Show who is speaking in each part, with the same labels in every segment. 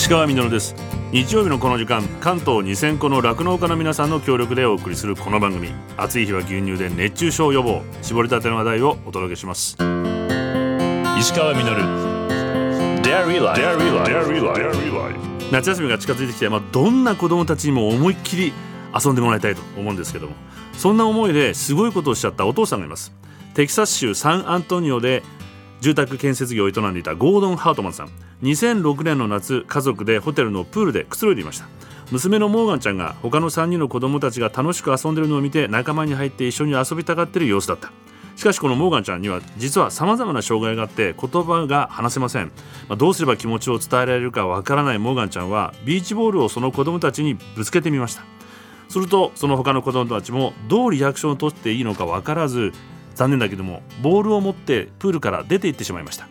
Speaker 1: 石川みのるです。日曜日のこの時間関東2000個の酪農家の皆さんの協力でお送りするこの番組。暑い日は牛乳で熱中症予防。絞りたての話題をお届けします。石川みのる。夏休みが近づいてきて、まあ、どんな子供たちにも思いっきり遊んでもらいたいと思うんですけども。そんな思いですごいことをしちゃったお父さんがいます。テキサス州サンアントニオで住宅建設業を営んでいたゴードン・ハートマンさん。2006年の夏家族でホテルのプールでくつろいでいました。娘のモーガンちゃんが他の3人の子供たちが楽しく遊んでいるのを見て仲間に入って一緒に遊びたがっている様子だった。しかしこのモーガンちゃんには実は様々な障害があって言葉が話せません、まあ、どうすれば気持ちを伝えられるかわからないモーガンちゃんはビーチボールをその子供たちにぶつけてみました。するとその他の子供たちもどうリアクションを取っていいのか分からず残念だけどもボールを持ってプールから出て行ってしまいました。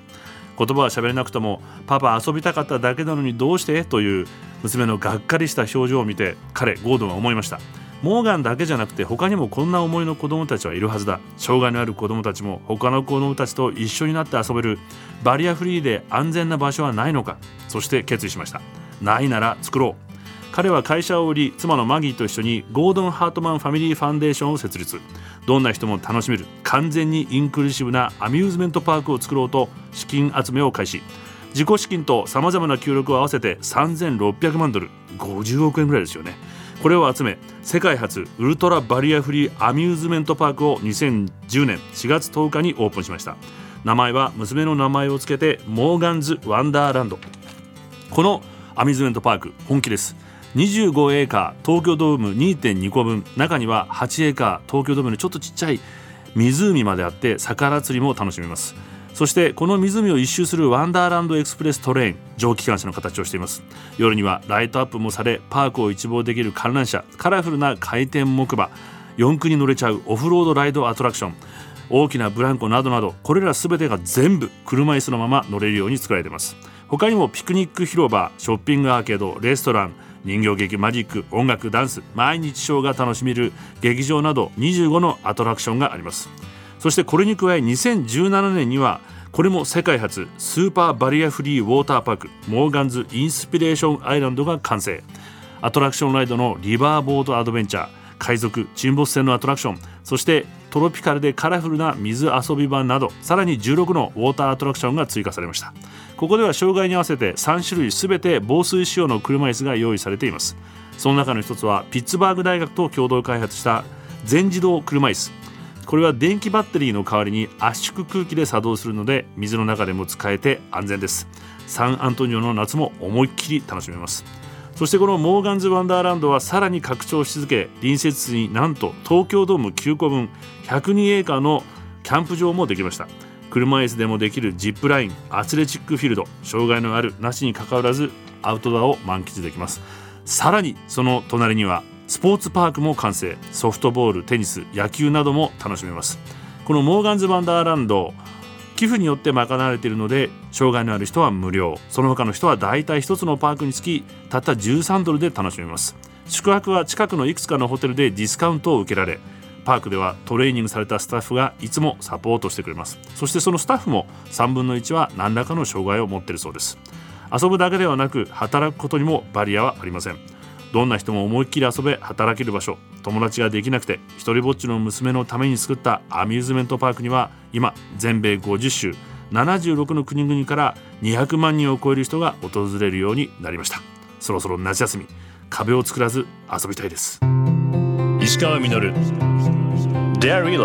Speaker 1: 言葉は喋れなくともパパ遊びたかっただけなのにどうして？という娘のがっかりした表情を見て彼ゴードンは思いました。モーガンだけじゃなくて他にもこんな思いの子供たちはいるはずだ。障害のある子供たちも他の子供たちと一緒になって遊べるバリアフリーで安全な場所はないのかそして決意しました。ないなら作ろう。彼は会社を売り妻のマギーと一緒にゴードン・ハートマン・ファミリー・ファンデーションを設立。どんな人も楽しめる。完全にインクルーシブなアミューズメントパークを作ろうと資金集めを開始。自己資金とさまざまな協力を合わせて3600万ドル。50億円ぐらいですよね。これを集め世界初ウルトラバリアフリーアミューズメントパークを2010年4月10日にオープンしました。名前は娘の名前を付けてモーガンズ・ワンダーランド。このアミューズメントパーク本気です。25エーカー東京ドーム2.2個分。中には8エーカー東京ドームのちょっとちっちゃい湖まであって魚釣りも楽しめます。そしてこの湖を一周するワンダーランドエクスプレストレイン蒸気機関車の形をしています。夜にはライトアップもされパークを一望できる観覧車カラフルな回転木馬四駆に乗れちゃうオフロードライドアトラクション。大きなブランコなどなどこれら全てが全部車椅子のまま乗れるように作られています。他にもピクニック広場ショッピングアーケードレストラン人形劇マジック音楽ダンス毎日ショーが楽しめる劇場など25のアトラクションがあります。そしてこれに加え2017年にはこれも世界初スーパーバリアフリーウォーターパークモーガンズインスピレーションアイランドが完成。アトラクションライドのリバーボードアドベンチャー海賊沈没船のアトラクションそしてトロピカルでカラフルな水遊び場などさらに16のウォーターアトラクションが追加されました。ここでは障害に合わせて3種類すべて防水仕様の車椅子が用意されています。その中の一つはピッツバーグ大学と共同開発した全自動車椅子。これは電気バッテリーの代わりに圧縮空気で作動するので水の中でも使えて安全です。サンアントニオの夏も思いっきり楽しめます。そしてこのモーガンズ・ワンダーランドはさらに拡張し続け隣接地になんと東京ドーム9個分102エーカーのキャンプ場もできました。車椅子でもできるジップラインアスレチックフィールド障害のあるなしにかかわらずアウトドアを満喫できます。さらにその隣にはスポーツパークも完成。ソフトボールテニス野球なども楽しめます。このモーガンズ・ワンダーランド寄付によって賄われているので障害のある人は無料。その他の人は大体1つのパークにつきたった13ドルで楽しめます。宿泊は近くのいくつかのホテルでディスカウントを受けられパークではトレーニングされたスタッフがいつもサポートしてくれます。そしてそのスタッフも3分の1は何らかの障害を持っているそうです。遊ぶだけではなく働くことにもバリアはありません。どんな人も思いっきり遊べ働ける場所。友達ができなくて一人ぼっちの娘のために作ったアミューズメントパークには今全米50州76の国々から200万人を超える人が訪れるようになりました。そろそろ夏休み壁を作らず遊びたいです。石川稔。石川み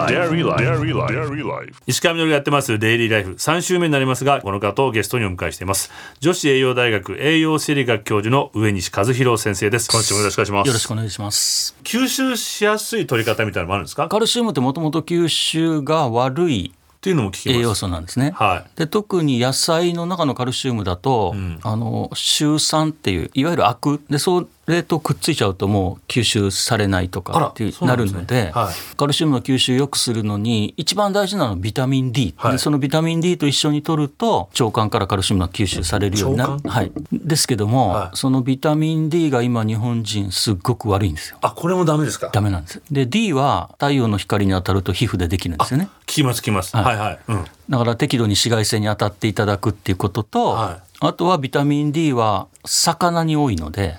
Speaker 1: のるやってます。デイリーライフ3週目になりますがこの方をゲストにお迎えしています。女子栄養大学栄養生理学教授の上西和弘先生です。今週もよろしくお願いします。
Speaker 2: よろしくお願いします。
Speaker 1: 吸収しやすい取り方みたいなのもあるんですか？
Speaker 2: カルシウムってもともと吸収が悪い
Speaker 1: っていうのも聞きます。
Speaker 2: 栄養素なんですね。
Speaker 1: はい、
Speaker 2: で特に野菜の中のカルシウムだと、うん、あのシュウ酸っていういわゆるアク。でそれとくっついちゃうともう吸収されないとかってなるので、ねはい、カルシウムの吸収を良くするのに一番大事なのはビタミン D、はい、でそのビタミン D と一緒に取ると腸管からカルシウムが吸収されるようになる、はい、ですけども、はい、そのビタミン D が今日本人すっごく悪いんですよ。
Speaker 1: あこれもダメですか？
Speaker 2: ダメなんです。で D は太陽の光に当たると皮膚でできるんですよね。
Speaker 1: 聞きます聞きます、はい、はいはい、
Speaker 2: うんだから適度に紫外線に当たっていただくっていうことと、はい、あとはビタミン D は魚に多いので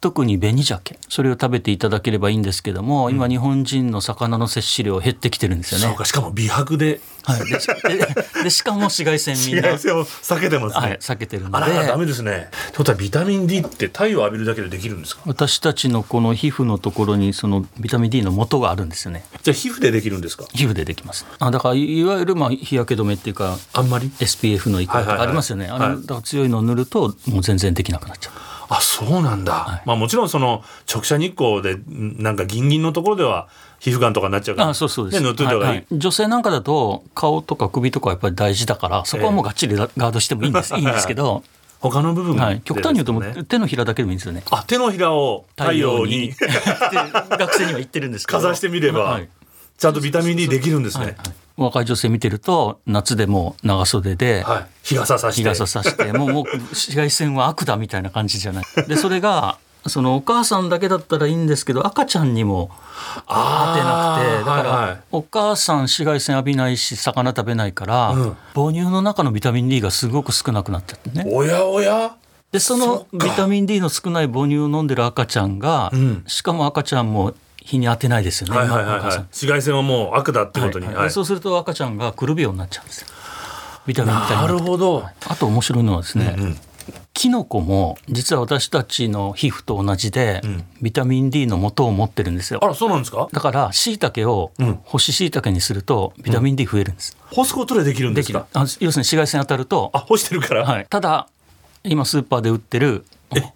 Speaker 2: 特に紅鮭それを食べていただければいいんですけども、うん、今日本人の魚の摂取量減ってきてるんですよね。
Speaker 1: しかも美白で,、
Speaker 2: はい、ででしかも紫外線みんな。
Speaker 1: 紫外線を避けてますね、はい、
Speaker 2: 避けてるので。
Speaker 1: あらダメですね。ということはビタミン D って太陽を浴びるだけでできるんですか？
Speaker 2: 私たちのこの皮膚のところにそのビタミン D の元があるんですよね。
Speaker 1: じゃあ皮膚でできるんですか？
Speaker 2: 皮膚でできます。あだからいわゆるまあ日焼け止めっていうか
Speaker 1: あんまり
Speaker 2: ？SPF のいくらとかありますよね、あれだから強いのを塗るともう全然できなくなっちゃう
Speaker 1: あそうなんだ、はい、まあもちろんその直射日光でなんかギンギンのところでは皮膚がんとかになっちゃうから
Speaker 2: あそうそうです、
Speaker 1: ね、塗っといた方がいい、はいはい、
Speaker 2: 女性なんかだと顔とか首とかやっぱり大事だからそこはもうがっちりガードしてもいいんです、えー、いいんですけど。
Speaker 1: 他の部分、
Speaker 2: はい、極端に言うともう手のひらだけでもいいんですよね。
Speaker 1: あ手のひらを太陽に。
Speaker 2: 学生には言ってるんですけど。
Speaker 1: かざしてみれば、はい、ちゃんとビタミン D できるんですね、はいはい。
Speaker 2: 若い女性見てると夏でも長袖で、
Speaker 1: はい、日傘さして。
Speaker 2: 日傘さしてもう もう紫外線は悪だみたいな感じじゃない。でそれがそのお母さんだけだったらいいんですけど赤ちゃんにも当てなくてだから、お母さん紫外線浴びないし魚食べないから、うん、母乳の中のビタミン D がすごく少なくなっちゃってね。
Speaker 1: おやおや？
Speaker 2: でそのビタミン D の少ない母乳を飲んでる赤ちゃんが、うん、しかも赤ちゃんも日に当てないですよね、はいはいはいはい、
Speaker 1: 紫外線はもう悪だってことに、はい
Speaker 2: はい、そうすると赤ちゃんがくる病になっちゃうんですよ。ビタミン
Speaker 1: なるほど
Speaker 2: あと面白いのはですね、うんうん。キノコも実は私たちの皮膚と同じで、うん、ビタミン D の元を持ってるんですよ。
Speaker 1: あらそうなんですか？
Speaker 2: だからしいたけを干ししいたけにするとビタミン D 増えるんです。
Speaker 1: うん、干すことでできるんですか？
Speaker 2: あ要するに紫外線当たると
Speaker 1: あ干してるから、
Speaker 2: はい、ただ今スーパーで売ってる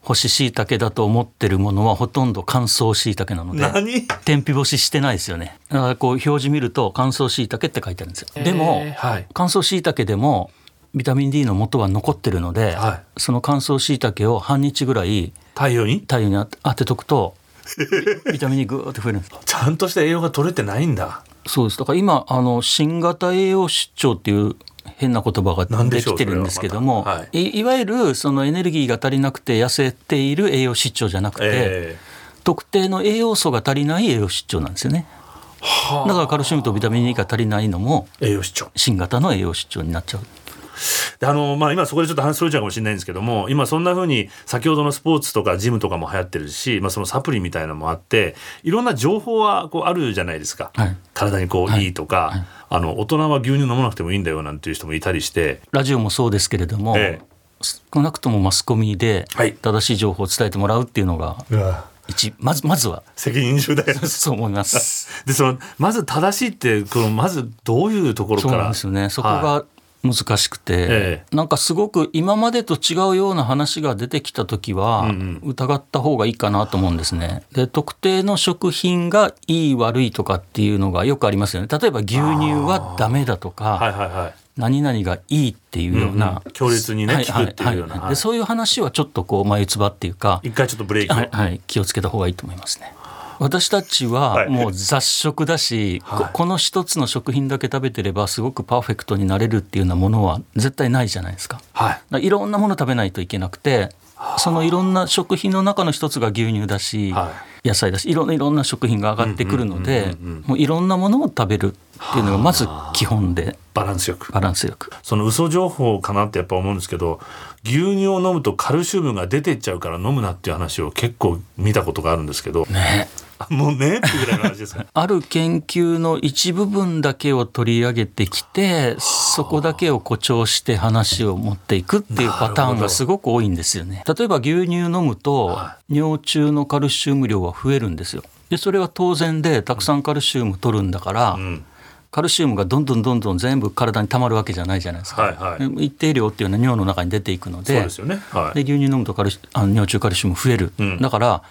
Speaker 2: 干し椎茸だと思ってるものはほとんど乾燥椎茸なので。天日干ししてないですよね。だからこう表示見ると乾燥椎茸って書いてあるんですよ。でも、はい、乾燥椎茸でもビタミン D の元は残ってるので、はい、その乾燥椎茸を半日ぐらい
Speaker 1: 太陽に？
Speaker 2: 太陽に当てとくと ビタミン D ぐーって増えるんです
Speaker 1: ちゃんとした栄養が取れてないんだ。
Speaker 2: そうです。だから今あの新型栄養失調っていう変な言葉ができてるんですけども、い、い。わゆるそのエネルギーが足りなくて痩せている栄養失調じゃなくて、えー、特定の栄養素が足りない栄養失調なんですよね。だからカルシウムとビタミン D が足りないのも
Speaker 1: 栄養失調。
Speaker 2: 新型の栄養失調になっちゃう。
Speaker 1: であのまあ、今そこでちょっと話それちゃうかもしれないんですけども今そんなふうに先ほどのスポーツとかジムとかも流行ってるし、まあ、そのサプリみたいなのもあってい。ろんな情報はこうあるじゃないですか、はい、体にこういいとか、はい、あの大人は牛乳飲まなくてもいいんだよなんていう人もいたりして。
Speaker 2: ラジオもそうですけれども、ええ、少なくともマスコミで正しい情報を伝えてもらうっていうのが、はい、一まずまずは。
Speaker 1: 責任重大
Speaker 2: そう思います。
Speaker 1: でそのまず正しいってこのまずどういうところから？そうなん
Speaker 2: ですよね。そこが難しくて、ええ、なんかすごく今までと違うような話が出てきた時は疑った方がいいかなと思うんですね。で特定の食品がいい悪いとかっていうのがよくありますよね。例えば牛乳はダメだとか、はいはいはい、何々がいいっていうような、
Speaker 1: うん、強烈にね、はい、聞くっていうような、
Speaker 2: はい、でそういう話はちょっとこう眉唾っていうか
Speaker 1: 一回ちょっとブレーキ
Speaker 2: はい、はい、気をつけた方がいいと思いますね。私たちはもう雑食だし、はい、この一つの食品だけ食べてればすごくパーフェクトになれるっていうようなものは絶対ないじゃないですか。はい、いろんなもの食べないといけなくてそのいろんな食品の中の一つが牛乳だし、はい、野菜だしいろんないろんな食品が上がってくるのでもういろんなものを食べるっていうのがまず基本で
Speaker 1: バランスよく。
Speaker 2: バランスよく。
Speaker 1: その嘘情報かなってやっぱ思うんですけど牛乳を飲むとカルシウムが出てっちゃうから飲むなっていう話を結構見たことがあるんですけど
Speaker 2: ね
Speaker 1: もうねってぐらいの話です
Speaker 2: ある研究の一部分だけを取り上げてきてそこだけを誇張して話を持っていくっていうパターンがすごく多いんですよね。例えば牛乳飲むと尿中のカルシウム量は増えるんですよ。でそれは当然でたくさんカルシウム取るんだから、うん。カルシウムがどんどんどんどん全部体にたまるわけじゃないじゃないですか、はいはい、一定量っていうのは尿の中に出ていくので
Speaker 1: ね、はい、
Speaker 2: で牛乳飲むとカルあの尿中カルシウム増える、うん、だから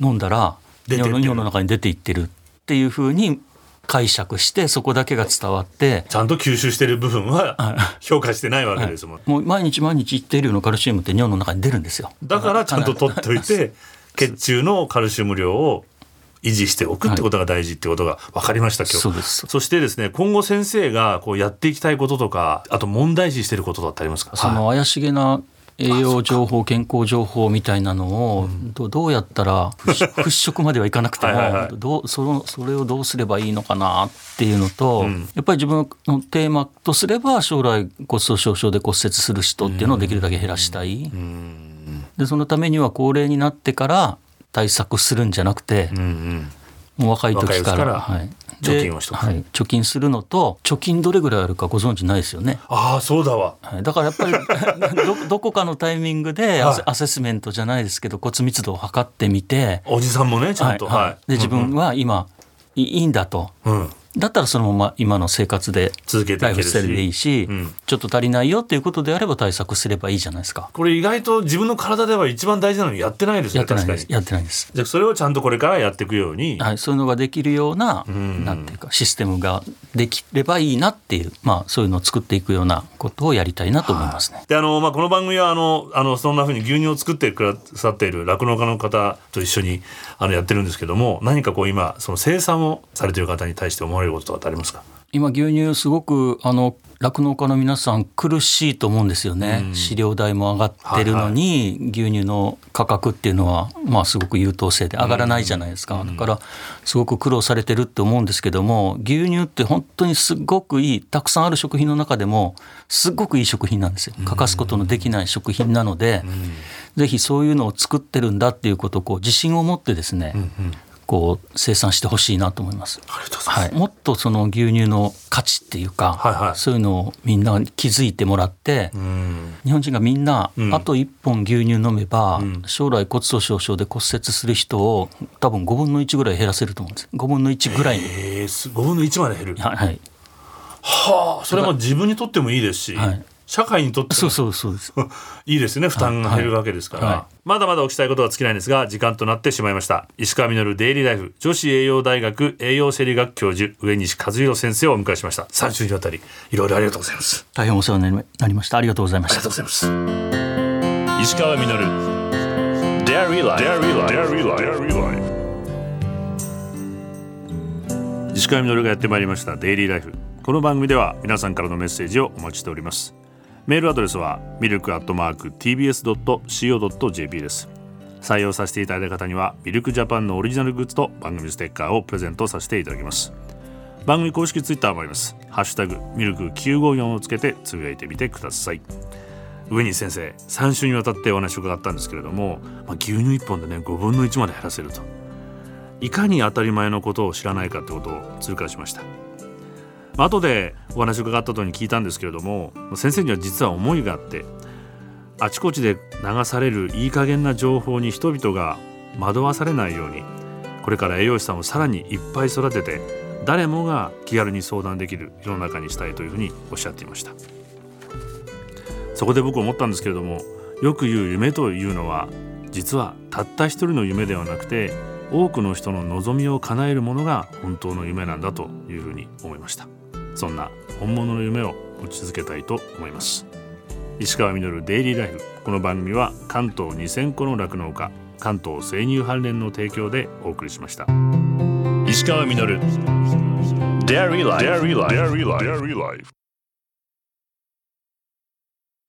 Speaker 2: 飲んだら尿の尿の中に出ていってるっていうふうに解釈してそこだけが伝わって
Speaker 1: ちゃんと吸収してる部分は評価してないわけですもん、はい、
Speaker 2: もう毎日毎日一定量のカルシウムって尿の中に出るんですよ。
Speaker 1: だからちゃんと取っといて血中のカルシウム量を維持しておくってことが大事ってことが分かりました、今日。
Speaker 2: そうです。
Speaker 1: そしてですね今後先生がこうやっていきたいこととかあと問題視してることだってありますか？
Speaker 2: その怪しげな栄養情報健康情報みたいなのをどどうやったら払拭。まではいかなくてもどうそのそれをどうすればいいのかなっていうのと、うん、やっぱり自分のテーマとすれば将来骨粗しょう症で骨折する人っていうのをできるだけ減らしたい。でそのためには高齢になってから対策するんじゃなくて、もう若い時から。はい
Speaker 1: 貯金をしと
Speaker 2: はい、貯金するのと貯金どれぐらいあるかご存知ないですよね。
Speaker 1: ああそうだわ、
Speaker 2: はい、だからやっぱり どどこかのタイミングでアセ,、アセスメントじゃないですけど骨密度を測ってみて。
Speaker 1: おじさんもねちゃんと、はい、はい、
Speaker 2: で自分は今、いいんだと、うん、だったらそのまま今の生活で
Speaker 1: 続けてライフスタイル
Speaker 2: でいいし、うん、ちょっと足りないよっていうことであれば対策すればいいじゃないですか。
Speaker 1: これ意外と自分の体では一番大事なのにやってないですね
Speaker 2: やってないです。やってないです。
Speaker 1: じゃあそれをちゃんとこれからやっていくように、
Speaker 2: はい、そういうのができるような、うん、なんていうかシステムができればいいなっていうまあそういうのを作っていくようなことをやりたいなと思いますね、は
Speaker 1: い、であの、まあ、この番組はあのあのそんなふうに牛乳を作ってくださっている酪農家の方と一緒にあのやってるんですけども何かこう今その生産をされている方に対して思われることとかってありますか？
Speaker 2: 今牛乳すごくあの酪農家の皆さん苦しいと思うんですよね、うん、飼料代も上がってるのに、はいはい、牛乳の価格っていうのはまあすごく優等生で上がらないじゃないですか、うん、だからすごく苦労されてるって思うんですけども牛乳って本当にすごくいいたくさんある食品の中でもすごくいい食品なんですよ。欠かすことのできない食品なので、うん、ぜひそういうのを作ってるんだっていうことをこう自信を持ってですね、うんうんこう生産してほしいなと思います。はい、もっとその牛乳の価値っていうか、はいはい、そういうのをみんな気づいてもらって、日本人がみんな、あと1本牛乳飲めば、うん、将来骨粗しょう症で骨折する人を多分5分の1ぐらい減らせると思うんです。5分の1ぐらいに。
Speaker 1: えー、5分の1まで減る。
Speaker 2: はい、
Speaker 1: はあそれも自分にとってもいいですし、はい、社会にとって
Speaker 2: そうそうそうです。
Speaker 1: いいですね。負担が減るわけですから、はいはい、まだまだおきたいことは尽きないんですが時間となってしまいました。石川稔デイリーライフ女子栄養大学栄養生理学教授上西和弘先生をお迎えしました。3週にわたり。いろいろありがとうございます。
Speaker 2: 大変お世話になりました。ありがとうございました。
Speaker 1: ありがとうございます。石川稔 Dairy Life Dairy Life 石川稔がやってまいりました。デイリーライフこの番組では皆さんからのメッセージをお待ちしておりますメールアドレスはミルクアットマーク tbs.co.jp です。採用させていただいた方にはミルクジャパンのオリジナルグッズと番組ステッカーをプレゼントさせていただきます。番組公式ツイッターもあります。ハッシュタグミルク954をつけてつぶやいてみてください。上西先生3週にわたってお話を伺ったんですけれども、まあ、牛乳1本でね5分の1まで減らせると。いかに当たり前のことを知らないかってことを痛感しました。後でお話伺った後に聞いたんですけれども先生には実は思いがあってあちこちで流されるいい加減な情報に人々が惑わされないようにこれから栄養士さんをさらにいっぱい育てて誰もが気軽に相談できる世の中にしたいというふうにおっしゃっていました。そこで僕思ったんですけれどもよく言う夢というのは実はたった一人の夢ではなくて多くの人の望みを叶えるものが本当の夢なんだというふうに思いました。そんな本物の夢を持ち続けたいと思います。石川稔デイリーライフ。この番組は関東2000個の酪農家関東生乳関連の提供でお送りしました。石川稔 Dairy Life